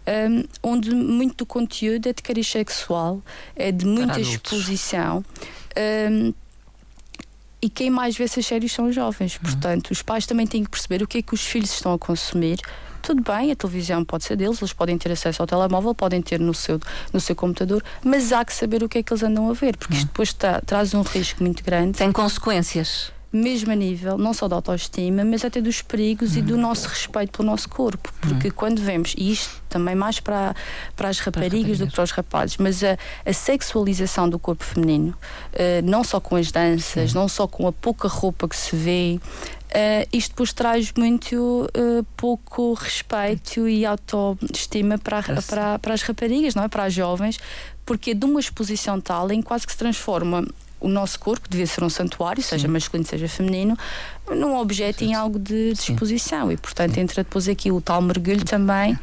um, onde muito do conteúdo é de cariz sexual, é de muita exposição. Um, e quem mais vê essas séries são os jovens. Uhum. Portanto, os pais também têm que perceber o que é que os filhos estão a consumir tudo bem, a televisão pode ser deles, eles podem ter acesso ao telemóvel, podem ter no seu, no seu computador, mas há que saber o que é que eles andam a ver, porque isto hum. depois traz um risco muito grande. Tem consequências mesmo a nível não só da autoestima, mas até dos perigos e do hum. nosso respeito pelo nosso corpo. Porque hum. quando vemos, e isto também mais para, para as raparigas do que para os rapazes, mas a, a sexualização do corpo feminino, uh, não só com as danças, não só com a pouca roupa que se vê, Uh, isto depois traz muito uh, pouco respeito e autoestima para, para, para as raparigas, não é? para as jovens, porque de uma exposição tal em quase que se transforma o nosso corpo, que devia ser um santuário, seja Sim. masculino, seja feminino, num objeto em algo de disposição. E, portanto, Sim. entra depois aqui o tal mergulho também,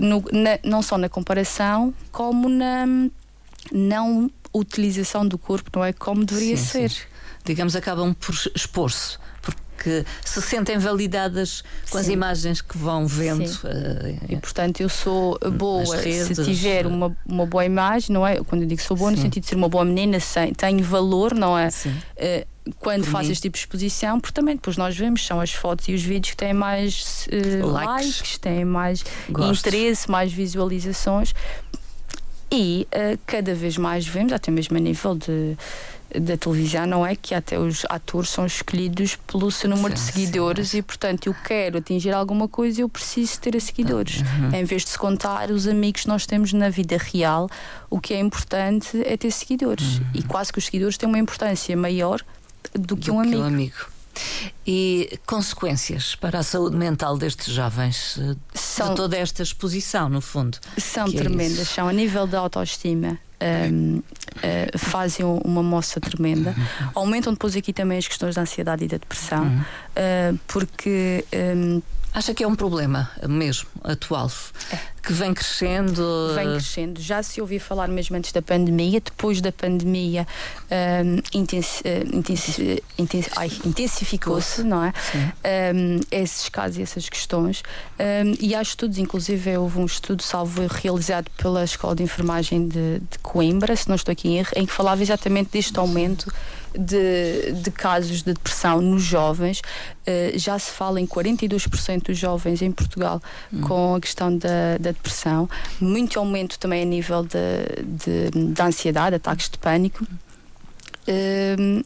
no, na, não só na comparação, como na não utilização do corpo, não é? Como deveria sim, ser. Sim. Digamos, acabam por expor-se que se sentem validadas com Sim. as imagens que vão vendo. Uh, e portanto eu sou boa redes, se tiver uh, uma, uma boa imagem, não é? Quando eu digo sou boa, Sim. no sentido de ser uma boa menina, tenho valor, não é? Uh, quando Por faz este tipo de exposição, porque também depois nós vemos são as fotos e os vídeos que têm mais uh, likes. likes, têm mais interesse, mais visualizações. E uh, cada vez mais vemos, até mesmo a nível de da televisão não é que até os atores são escolhidos pelo seu número sim, de seguidores sim. e portanto eu quero atingir alguma coisa eu preciso ter seguidores uhum. em vez de se contar os amigos que nós temos na vida real o que é importante é ter seguidores uhum. e quase que os seguidores têm uma importância maior do que, do um, que amigo. um amigo E consequências para a saúde mental destes jovens eh, são, de toda esta exposição, no fundo? São é tremendas, é são a nível da autoestima. Um, uh, eh, fazem uma moça tremenda. Uhum. Aumentam depois aqui também as questões da ansiedade e da depressão, uh, porque um, Acha que é um problema mesmo atual? É. Que vem crescendo? Vem crescendo. Já se ouvia falar mesmo antes da pandemia, depois da pandemia um, intensi intensi intensi intensificou-se, não é? Um, esses casos e essas questões. Um, e há estudos, inclusive houve um estudo, salvo realizado pela Escola de Enfermagem de, de Coimbra, se não estou aqui em erro, em que falava exatamente deste aumento de, de casos de depressão nos jovens. Uh, já se fala em 42% dos jovens em Portugal hum. com a questão da, da, depressão. Muito aumento também a nível de ansiedade, ataques de pânico. Uh,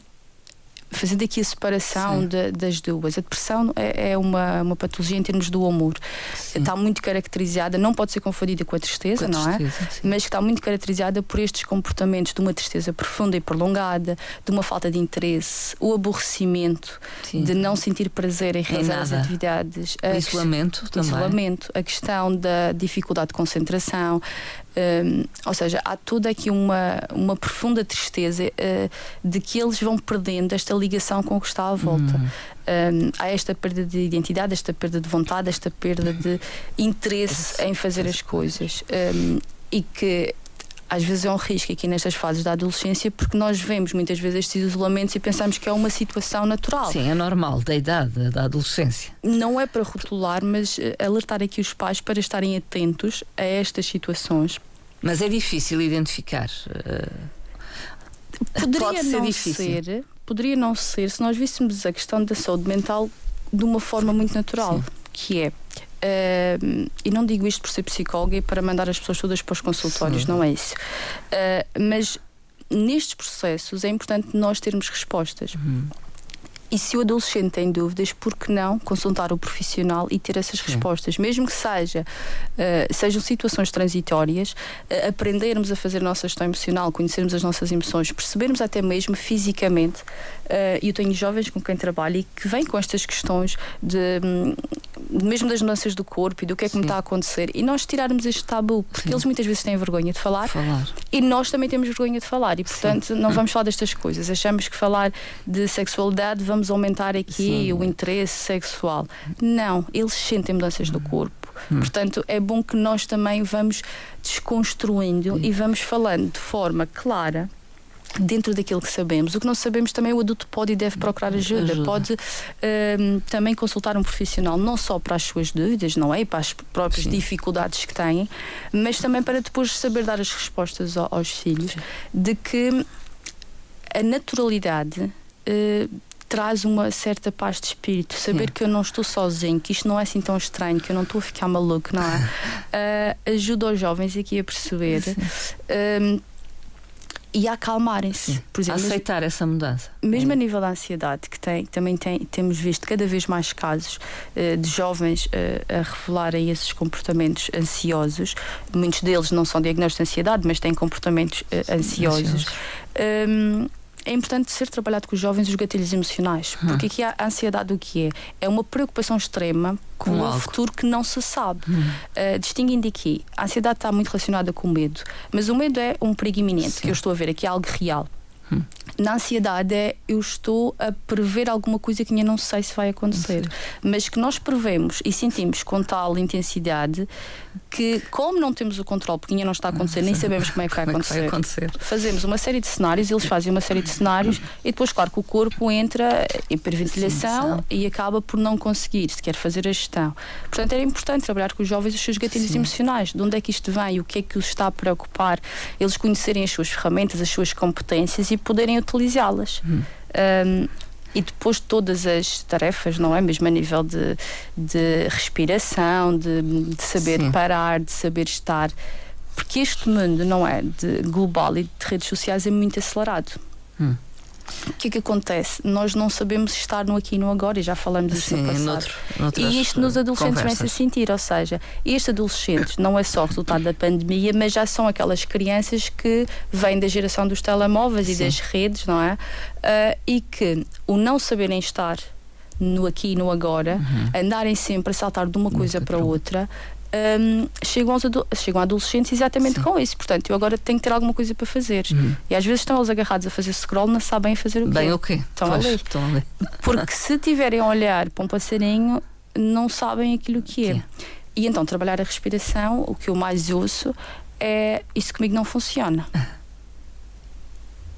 fazendo aqui a separação de, das duas. A depressão é, é, uma, uma patologia em termos do amor. Sim. Está muito caracterizada, não pode ser confundida com a tristeza, com a não é? Sim. Mas está muito caracterizada por estes comportamentos de uma tristeza profunda e prolongada, de uma falta de interesse, o aborrecimento, sim. de não sentir prazer em realizar as atividades. O isolamento também. Isolamento, a questão da dificuldade de concentração, um, ou seja, há toda aqui uma, uma profunda tristeza uh, de que eles vão perdendo esta ligação com o que está à volta. Uhum. Um, há esta perda de identidade, esta perda de vontade, esta perda de interesse em fazer as coisas. Um, e que às vezes é um risco aqui nestas fases da adolescência, porque nós vemos muitas vezes estes isolamentos e pensamos que é uma situação natural. Sim, é normal, da idade, da adolescência. Não é para rotular, mas eh, alertar aqui os pais para estarem atentos a estas situações. Mas é difícil identificar. Uh... Poderia Pode ser não difícil. ser, poderia não ser se nós víssemos a questão da saúde mental de uma forma muito natural, Sim. que é Uh, e não digo isto por ser psicóloga e para mandar as pessoas todas para os consultórios, Sim. não é isso. Uh, mas nestes processos é importante nós termos respostas. Uhum. E se o adolescente tem dúvidas, por que não consultar o profissional e ter essas Sim. respostas? Mesmo que seja, uh, sejam situações transitórias, uh, aprendermos a fazer a nossa gestão emocional, conhecermos as nossas emoções, percebermos até mesmo fisicamente. Uh, eu tenho jovens com quem trabalho e que vêm com estas questões de, um, mesmo das mudanças do corpo e do que é que Sim. me está a acontecer. E nós tirarmos este tabu, porque Sim. eles muitas vezes têm vergonha de falar, falar, e nós também temos vergonha de falar. E portanto, não vamos falar destas coisas. Achamos que falar de sexualidade vamos aumentar aqui Sim. o interesse sexual. Não, eles sentem mudanças no corpo. Hum. Portanto, é bom que nós também vamos desconstruindo hum. e vamos falando de forma clara dentro daquilo que sabemos. O que não sabemos também o adulto pode e deve procurar ajuda. ajuda. Pode uh, também consultar um profissional, não só para as suas dúvidas, não é? E para as próprias Sim. dificuldades que têm, mas também para depois saber dar as respostas aos, aos filhos Sim. de que a naturalidade uh, traz uma certa paz de espírito. Saber Sim. que eu não estou sozinho, que isto não é assim tão estranho, que eu não estou a ficar maluco, não é? Uh, ajuda os jovens aqui a perceber. Um, e a acalmarem-se. Por exemplo, a aceitar mesmo, essa mudança. Mesmo a nível da ansiedade, que tem, também tem, temos visto cada vez mais casos uh, de jovens uh, a revelarem esses comportamentos ansiosos. Muitos deles não são diagnósticos de ansiedade, mas têm comportamentos uh, ansiosos. Um, é importante ser trabalhado com os jovens os gatilhos emocionais, hum. porque aqui a ansiedade o que é? É uma preocupação extrema com um algo. futuro que não se sabe. Hum. Uh, distinguindo aqui, a ansiedade está muito relacionada com o medo, mas o medo é um perigo iminente, Sim. que eu estou a ver aqui, é algo real. Hum. Na ansiedade é eu estou a prever alguma coisa que ainda não sei se vai acontecer, mas que nós prevemos e sentimos com tal intensidade que, como não temos o controle, porque ainda não está a acontecer, nem sabemos como é que vai, acontecer, é que vai acontecer, fazemos uma série de cenários, eles fazem uma série de cenários e depois, claro, que o corpo entra em hiperventilação e acaba por não conseguir sequer fazer a gestão. Portanto, era importante trabalhar com os jovens os seus gatilhos Sim. emocionais, de onde é que isto vem, o que é que os está a preocupar, eles conhecerem as suas ferramentas, as suas competências e poderem utilizá-las. Hum. Um, e depois todas as tarefas, não é? Mesmo a nível de, de respiração, de, de saber Sim. parar, de saber estar. Porque este mundo, não é? De global e de redes sociais é muito acelerado. Hum. O que é que acontece? Nós não sabemos estar no aqui e no agora, e já falamos disso no passado. Noutro, e isto nos adolescentes começa a sentir, ou seja, estes adolescentes não é só resultado da pandemia, mas já são aquelas crianças que vêm da geração dos telemóveis Sim. e das redes, não é? Uh, e que o não saberem estar no aqui e no agora, uhum. andarem sempre a saltar de uma coisa para outra, um, chegam, aos chegam a adolescentes exatamente Sim. com isso. Portanto, eu agora tenho que ter alguma coisa para fazer. Uhum. E às vezes estão eles agarrados a fazer scroll, não sabem fazer o quê. Bem o quê? Estão pois, a ler. Estão a ler. Porque se tiverem a olhar para um passarinho, não sabem aquilo que é. E então, trabalhar a respiração, o que eu mais ouço é isso comigo não funciona.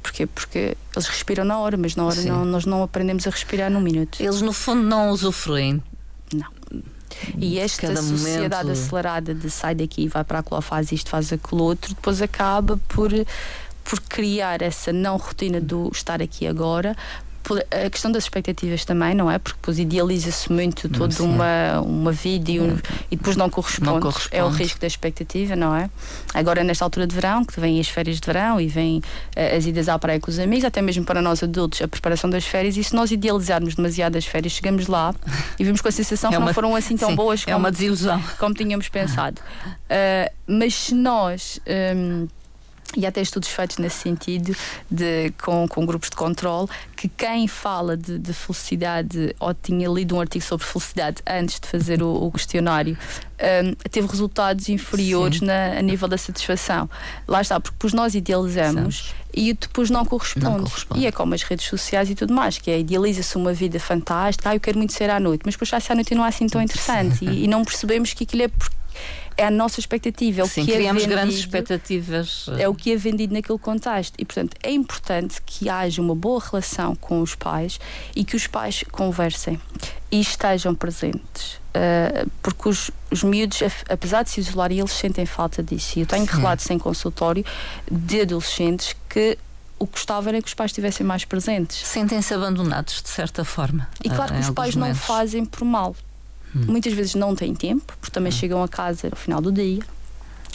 Porquê? Porque eles respiram na hora, mas na hora não, nós não aprendemos a respirar num minuto. Eles, no fundo, não usufruem. E esta Cada sociedade momento... acelerada de sai daqui, vai para lá, faz isto, faz aquilo outro, depois acaba por por criar essa não rotina do estar aqui agora, a questão das expectativas também, não é? Porque depois idealiza-se muito toda uma, uma vida e, um, e depois não corresponde. não corresponde. É o risco da expectativa, não é? Agora, nesta altura de verão, que vêm as férias de verão e vêm uh, as idas à praia com os amigos, até mesmo para nós adultos, a preparação das férias, e se nós idealizarmos demasiado as férias, chegamos lá e vemos com a sensação é que uma, não foram assim tão sim, boas é como, uma desilusão. como tínhamos pensado. Uh, mas se nós. Um, e há até estudos feitos nesse sentido, de, com, com grupos de controle, que quem fala de, de felicidade ou tinha lido um artigo sobre felicidade antes de fazer o, o questionário um, teve resultados inferiores na, a nível da satisfação. Lá está, porque depois nós idealizamos e depois não corresponde. não corresponde. E é como as redes sociais e tudo mais, que é idealiza-se uma vida fantástica, ah, eu quero muito ser à noite, mas depois já se à noite não é assim tão interessante e, e, não percebemos que aquilo é porque é a nossa expectativa. É o Sim, que é criamos é vendido, grandes expectativas. É o que é vendido naquele contexto. E, portanto, é importante que haja uma boa relação com os pais e que os pais conversem e estejam presentes. Uh, porque os, os miúdos, apesar de se isolarem, eles sentem falta disso. E eu tenho relatos em consultório de adolescentes que o que gostava era que os pais estivessem mais presentes. Sentem-se abandonados, de certa forma. E claro que os pais momentos. não fazem por mal. Hum. Muitas vezes não têm tempo, porque também hum. chegam a casa no final do dia.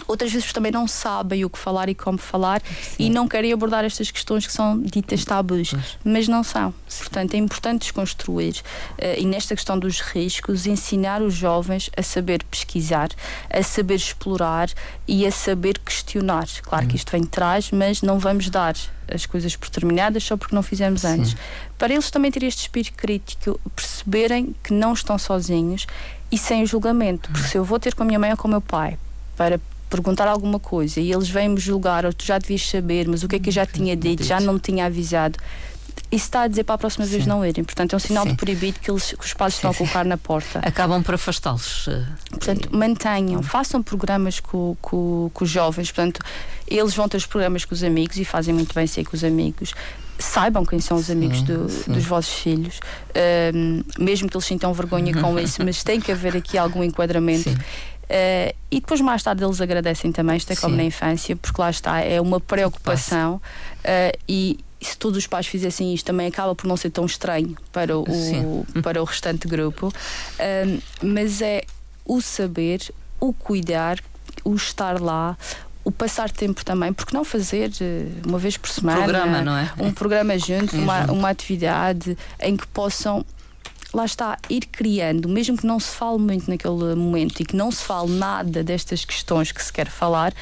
Outras vezes também não sabem o que falar e como falar Sim. e não querem abordar estas questões que são ditas tabus, mas não são. Sim. Portanto, é importante desconstruir uh, e nesta questão dos riscos, ensinar os jovens a saber pesquisar, a saber explorar e a saber questionar. Claro que isto vem de trás, mas não vamos dar as coisas por terminadas só porque não fizemos antes. Sim. Para eles também ter este espírito crítico, perceberem que não estão sozinhos e sem julgamento. Porque se eu vou ter com a minha mãe ou com o meu pai para perguntar alguma coisa e eles vêm-me julgar, ou tu já devias saber, mas o que é que eu já tinha dito, já não me tinha avisado isso está a dizer para a próxima sim. vez não irem. Portanto, é um sinal sim. de proibido que, eles, que os pais sim, estão a colocar na porta. Acabam por afastá-los. Eh, portanto, mantenham, façam programas com, com, com, os jovens. Portanto, eles vão ter os programas com os amigos e fazem muito bem ser com os amigos. Saibam quem são os amigos do, dos vossos filhos, um, mesmo que eles sintam vergonha com isso, mas tem que haver aqui algum enquadramento. Uh, e depois mais tarde eles agradecem também, isto é como na infância, porque lá está, é uma preocupação uh, e, se todos os pais fizessem isto, também acaba por não ser tão estranho para o, para o restante grupo. mas é o saber, o cuidar, o estar lá, o passar tempo também, porque não fazer eh, uma vez por semana programa, não é? um programa junto, uma, uma atividade em que possam lá está, ir criando, mesmo que não se fale muito naquele momento e que não se fale nada destas questões que se quer falar,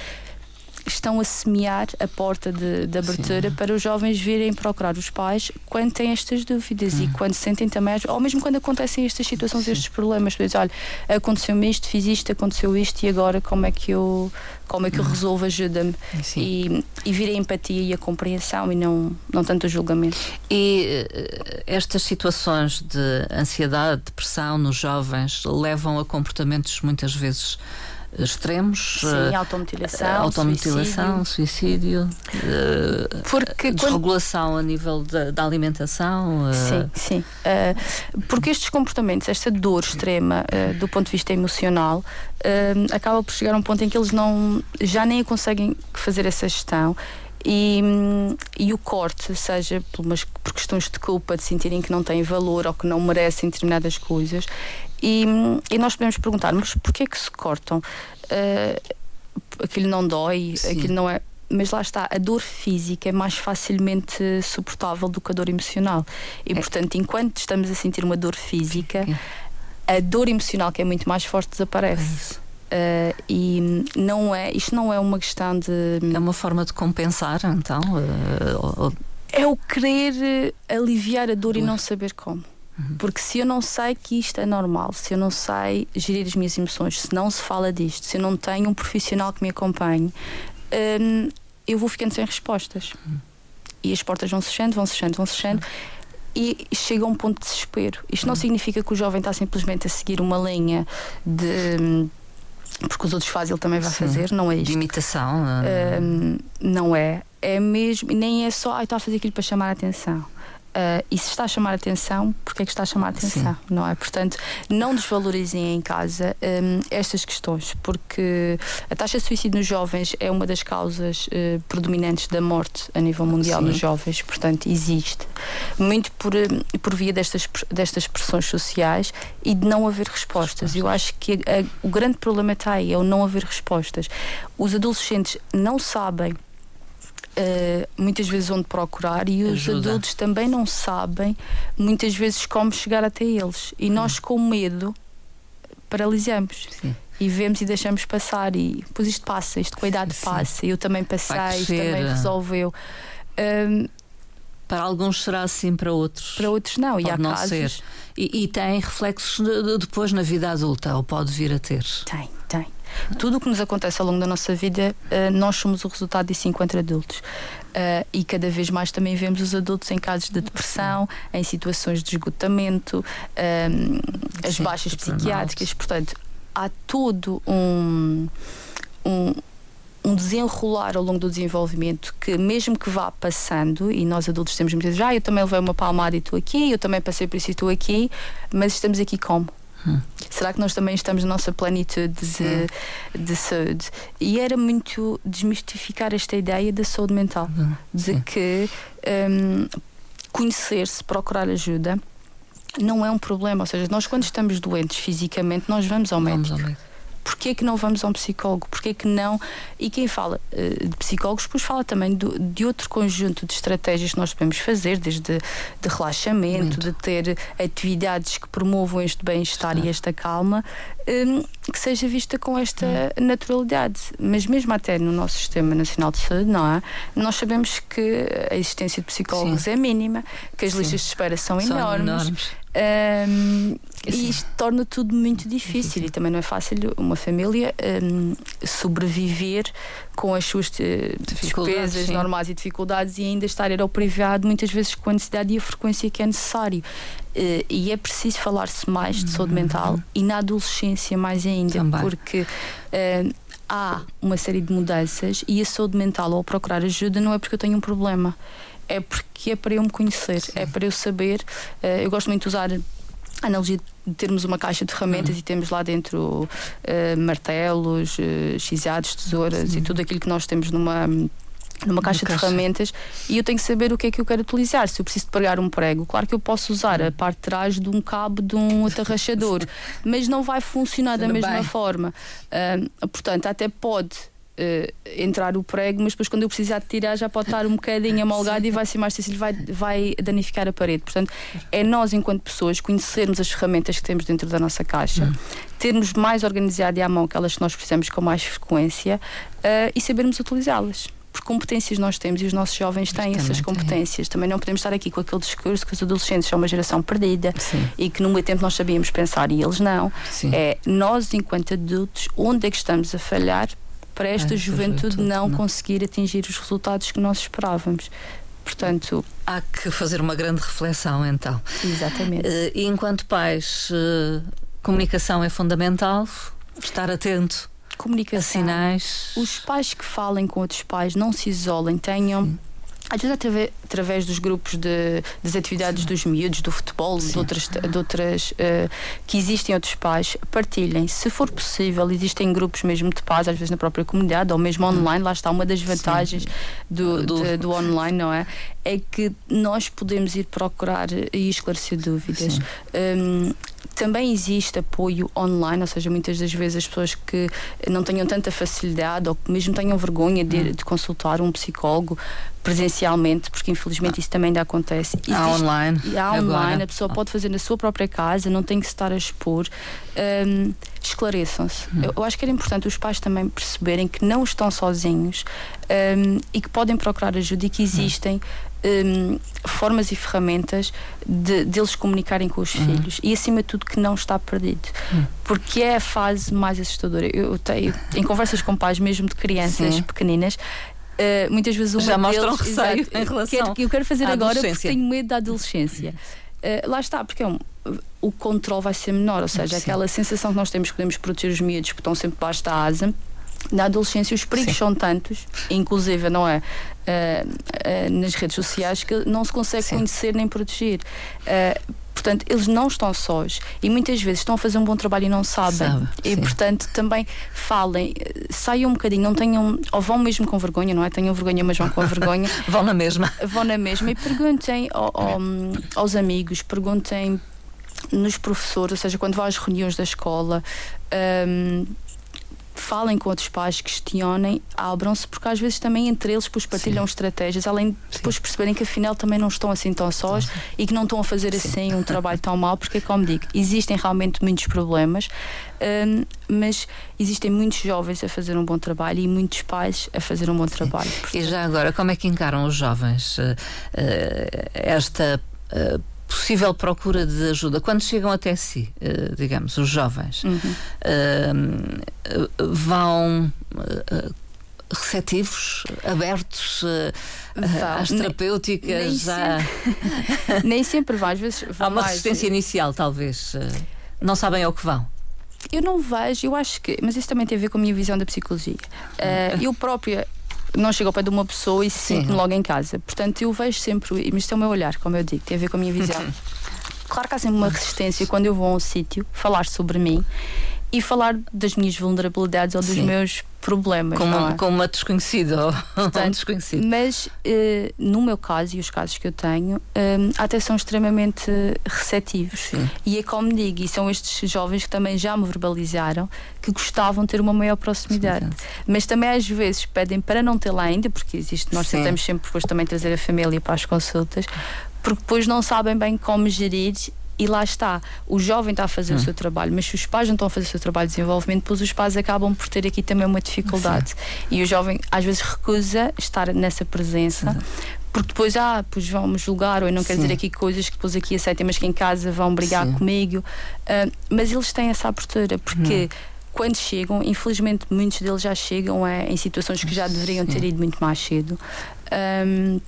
estão a semear a porta de, de abertura Sim. para os jovens virem procurar os pais quando têm estas dúvidas hum. e quando sentem também, ou mesmo quando acontecem estas situações, Sim. estes problemas, dizem, olha, aconteceu-me isto, fiz isto, aconteceu isto e agora como é que eu como é que eu hum. resolvo, ajuda-me e, e vir a empatia e a compreensão e não, não tanto o julgamento. E uh, estas situações de ansiedade, depressão nos jovens levam a comportamentos muitas vezes extremos. Sim, automutilação, automutilação suicídio, suicídio eh, Porque desregulação quando... a nível da, da alimentação. Eh, sim, sim. Porque estes comportamentos, esta dor extrema do ponto de vista emocional, acaba por chegar a um ponto em que eles não já nem conseguem fazer essa gestão. E, e, o corte, seja por, umas, por questões de culpa, de sentirem que não têm valor ou que não merecem determinadas coisas, e, e nós podemos perguntar, mas porquê é que se cortam? Uh, aquilo não dói, Sim. aquilo não é. mas lá está, a dor física é mais facilmente suportável do que a dor emocional. E, é. portanto, enquanto estamos a sentir uma dor física, é. a dor emocional, que é muito mais forte, desaparece. Uh, e não é, isto não é uma questão de. É uma forma de compensar, então? Uh, é o querer aliviar a dor e não saber como. Uhum. Porque se eu não sei que isto é normal, se eu não sei gerir as minhas emoções, se não se fala disto, se eu não tenho um profissional que me acompanhe, hum, eu vou ficando sem respostas. Uhum. E as portas vão se fechando, vão se fechando, vão se fechando. E chega a um ponto de desespero. Isto não uhum. significa que o jovem está simplesmente a seguir uma linha de hum, porque os outros fazem, ele também vai Sim. fazer, não é isto. De imitação? Um, não é. É mesmo, nem é só, ai, estou a fazer aquilo para chamar a atenção. Uh, e se está a chamar a atenção, porque é que está a chamar a atenção, Sim. não é? Portanto, não desvalorizem em casa um, estas questões, porque a taxa de suicídio nos jovens é uma das causas uh, predominantes da morte a nível mundial Sim. nos jovens, portanto, existe. Muito por, hum, por via destas, destas pressões sociais e de não haver respostas. Eu acho que a, a, o grande problema está aí, é o não haver respostas. Os adolescentes não sabem uh, muitas vezes onde procurar e os Ajuda. adultos também não sabem muitas vezes como chegar até eles. E nós, com medo, paralisamos. Sim. E vemos e deixamos passar, e depois isto passa, isto com a idade Sim. passa. Eu também passei, isto também resolveu. Um, para alguns será assim, para outros. Para outros não, pode e há não casos. Ser. E, e tem reflexos de, de, depois na vida adulta, ou pode vir a ter? Tem, tem. Tudo o que nos acontece ao longo da nossa vida, uh, nós somos o resultado disso enquanto adultos. Uh, e cada vez mais também vemos os adultos em casos de depressão, em situações de esgotamento, uh, as Sim, baixas psiquiátricas. Portanto, há todo um, um um desenrolar ao longo do desenvolvimento que, mesmo que vá passando, e nós adultos temos muitas vezes, ah, eu também levei uma palmada e estou aqui, eu também passei por isso e estou aqui, mas estamos aqui como? Hum. Será que nós também estamos na nossa plenitude de, de, saúde? E era muito desmistificar esta ideia da saúde mental, hum. de que um, conhecer-se, procurar ajuda, não é um problema. Ou seja, nós quando estamos doentes fisicamente, nós vamos ao médico. Vamos ao médico porquê que não vamos a um psicólogo? Porquê que não? E quem fala uh, de psicólogos, depois fala também do, de outro conjunto de estratégias que nós podemos fazer, desde de relaxamento, Muito. de ter atividades que promovam este bem-estar e esta calma, um, que seja vista com esta hum. naturalidade. Mas mesmo até no nosso Sistema Nacional de Saúde, não é? Nós sabemos que a existência de psicólogos Sim. é mínima, que as Sim. listas de espera são, são enormes. enormes. Um, e isto torna tudo muito difícil e também não é fácil uma família um, sobreviver com as suas eh, despesas sim. normais e dificuldades e ainda estar ao privado muitas vezes com a necessidade e a frequência que é necessário. Uh, e é preciso falar-se mais de saúde uhum. mental e na adolescência mais ainda, também. porque uh, há uma série de mudanças e a saúde mental ou procurar ajuda não é porque eu tenho um problema é porque é para eu me conhecer, Sim. é para eu saber. Uh, eu gosto muito de usar a analogia de termos uma caixa de ferramentas uhum. e temos lá dentro uh, martelos, uh, tesouras Sim. e tudo aquilo que nós temos numa numa caixa, de ferramentas e eu tenho que saber o que é que eu quero utilizar. Se eu preciso de pregar um prego, claro que eu posso usar a parte de trás de um cabo de um atarrachador, mas não vai funcionar da mesma bem. forma. Uh, portanto, até pode uh, entrar o prego, mas depois quando eu precisar de tirar já pode estar um bocadinho amolgado e vai ser mais difícil, vai, vai danificar a parede. Portanto, é nós, enquanto pessoas, conhecermos as ferramentas que temos dentro da nossa caixa, hum. termos mais organizado e à mão aquelas que nós precisamos com mais frequência uh, e sabermos utilizá-las porque competências nós temos e os nossos jovens têm essas competências. Também não podemos estar aqui com aquele discurso que os adolescentes são uma geração perdida Sim. e que no meu tempo nós sabíamos pensar e eles não. Sim. É nós, enquanto adultos, onde é que estamos a falhar para esta é, juventude, juventude não, não conseguir atingir os resultados que nós esperávamos. Portanto, há que fazer uma grande reflexão então. Exatamente. Uh, e enquanto pais, uh, comunicação é fundamental, estar atento comunicação. A sinais. Os pais que falem com outros pais, não se isolem, tenham Sim às vezes até através dos grupos de, das atividades Sim. dos miúdos, do futebol, Sim. de outras, de outras uh, que existem outros pais, partilhem. Se for possível, existem grupos mesmo de pais, às vezes na própria comunidade ou mesmo hum. online, lá está uma das vantagens do, do... Do online, não é? É que nós podemos ir procurar e esclarecer dúvidas. Um, também existe apoio online, ou seja, muitas das vezes as pessoas que não tenham tanta facilidade ou que mesmo tenham vergonha de, hum. de consultar um psicólogo presencialmente, porque infelizmente ah. isso também ainda acontece. Existe, há online. Há online, Agora. a pessoa ah. pode fazer na sua própria casa, não tem que se estar a expor. Um, esclareçam-se. Hum. Eu, eu, acho que era importante os pais também perceberem que não estão sozinhos um, e que podem procurar ajuda e que existem. Um, formas e ferramentas de, de eles comunicarem com os uhum. filhos e acima de tudo que não está perdido uhum. porque é a fase mais assustadora eu tenho em conversas com pais mesmo de crianças Sim. pequeninas Uh, muitas vezes uma Já deles, mostram receio exato, em relação quero, Eu quero fazer agora porque tenho medo da adolescência. Uh, lá está, porque é um, o controle vai ser menor, ou seja, Sim. aquela sensação que nós temos que podemos proteger os miúdos que estão sempre debaixo da asa. Na adolescência os perigos Sim. são tantos, inclusive, não é? Uh, nas redes sociais, que não se consegue Sim. conhecer nem proteger. Portanto, eles não estão sós e muitas vezes estão a fazer um bom trabalho e não sabem. Sabe, e, sim. portanto, também falem, saiam um bocadinho, não tenham, ou vão mesmo com vergonha, não é? Tenham vergonha, mas vão com vergonha. vão na mesma. Vão na mesma e perguntem ao, ao, aos amigos, perguntem nos professores, ou seja, quando vão às reuniões da escola. Um, falem com outros pais, questionem, abram-se, porque às vezes também entre eles depois partilham Sim. estratégias, além de depois Sim. perceberem que afinal também não estão assim tão sós Sim. e que não estão a fazer assim um trabalho tão mal, porque, como digo, existem realmente muitos problemas, um, mas existem muitos jovens a fazer um bom trabalho e muitos pais a fazer um bom trabalho. Portanto... E já agora, como é que encaram os jovens uh, uh, esta. Uh, possível procura de ajuda, quando chegam até si, uh, digamos, os jovens, uhum. uh, vão uh, receptivos, abertos às terapêuticas? Nem, já... sempre, nem sempre vão, às vezes Há uma resistência inicial, talvez. não sabem ao que vão. Eu não vejo, eu acho que, mas isso também tem a ver com a minha visão da psicologia. eu própria não chego ao pé de uma pessoa e sinto-me logo em casa. Portanto, eu vejo sempre, mas isto é o meu olhar, como eu digo, tem a ver com a minha visão. claro que há sempre uma resistência quando eu vou a um sítio falar sobre mim e falar das minhas vulnerabilidades ou dos Sim. meus problemas. Como, é? como uma desconhecida Portanto, um desconhecido. Mas uh, no meu caso e os casos que eu tenho, uh, até são extremamente receptivos. Sim. E é como digo, e são estes jovens que também já me verbalizaram que gostavam de ter uma maior proximidade. Sim. Mas também às vezes pedem para não ter lá ainda, porque existe, nós Sim. tentamos sempre depois também trazer a família para as consultas, porque depois não sabem bem como gerir e lá está, o jovem está a fazer hum. o seu trabalho, mas se os pais não estão a fazer o seu trabalho de desenvolvimento, depois os pais acabam por ter aqui também uma dificuldade. Sim. E o jovem às vezes recusa estar nessa presença. Sim. Porque depois, ah, pois vão me julgar, ou eu não quero dizer aqui coisas que depois aqui aceitem, mas que em casa vão brigar comigo. Uh, mas eles têm essa abertura, porque quando chegam, infelizmente muitos deles já chegam é, em situações que já deveriam ter ido muito mais cedo. Um,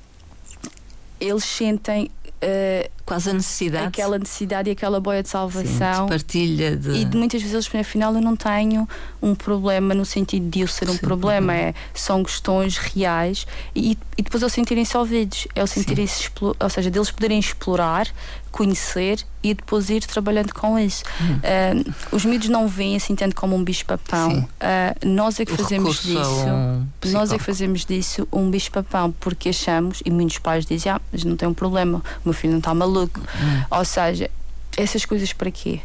eles sentem uh, quase a necessidade. Aquela necessidade e aquela boia de salvação. Sim, de partilha de... E de muitas vezes eles afinal eu não tenho um problema no sentido de eu ser um Sim, problema, é, são questões reais e, e depois ao sentirem-se ouvidos, é sentirem-se, ou seja, deles poderem explorar, conhecer e depois ir trabalhando com isso. Hum. Uh, os miúdos não veem assim tanto como um bicho-papão. Uh, nós é que o fazemos disso. Um nós é que fazemos disso um bicho-papão, porque achamos, e muitos pais dizem, ah, mas não tem um problema, o meu filho não está maluco maluco. Hum. Ou seja, essas coisas para quê?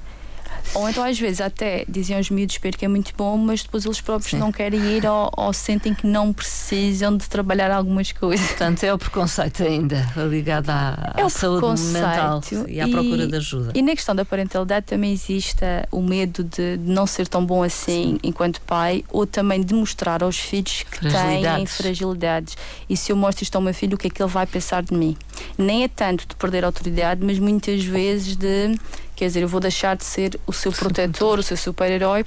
Ou então, às vezes, até diziam os miúdos que é muito bom, mas depois eles próprios Sim. não querem ir ou, ou, sentem que não precisam de trabalhar algumas coisas. Portanto, é o preconceito ainda ligado à, é à saúde mental e à procura de ajuda. E na questão da parentalidade também existe o medo de, de não ser tão bom assim Sim. enquanto pai, ou também de mostrar aos filhos que têm fragilidades. E se eu mostro isto ao meu filho, o que é que ele vai pensar de mim? Nem é tanto de perder a autoridade, mas muitas vezes de Quer dizer, eu vou deixar de ser o seu protetor, o seu super-herói,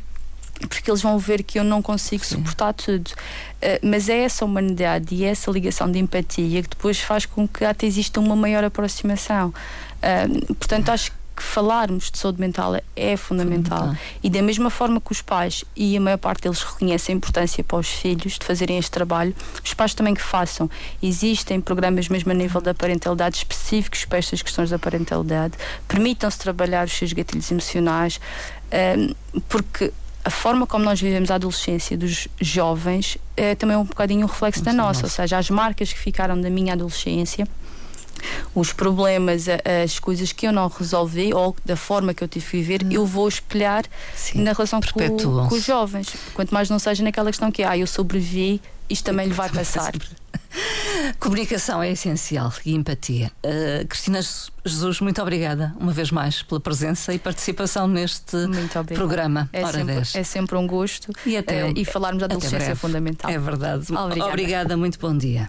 porque eles vão ver que eu não consigo Sim. suportar tudo. Uh, mas é essa humanidade e essa ligação de empatia que depois faz com que até exista uma maior aproximação. Uh, portanto, acho que falarmos de saúde mental é fundamental. fundamental. E da mesma forma que os pais, e a maior parte deles reconhecem a importância para os filhos de fazerem este trabalho, os pais também que façam. Existem programas mesmo a nível da parentalidade específicos para estas questões da parentalidade. Permitam-se trabalhar os seus gatilhos emocionais, um, porque a forma como nós vivemos a adolescência dos jovens é também um bocadinho um reflexo da nossa, ou seja, as marcas que ficaram da minha adolescência os problemas, as coisas que eu não resolvi ou da forma que eu tive que viver, eu vou espelhar Sim, na relação com, com, os jovens. Quanto mais não seja naquela questão que, ah, eu sobrevivi, isto também lhe vai passar. Comunicação é essencial e empatia. Uh, Cristina Jesus, muito obrigada uma vez mais pela presença e participação neste programa. É Hora sempre, 10. é sempre um gosto e, até, uh, e falarmos da adolescência é fundamental. É verdade. Obrigada. obrigada, muito bom dia.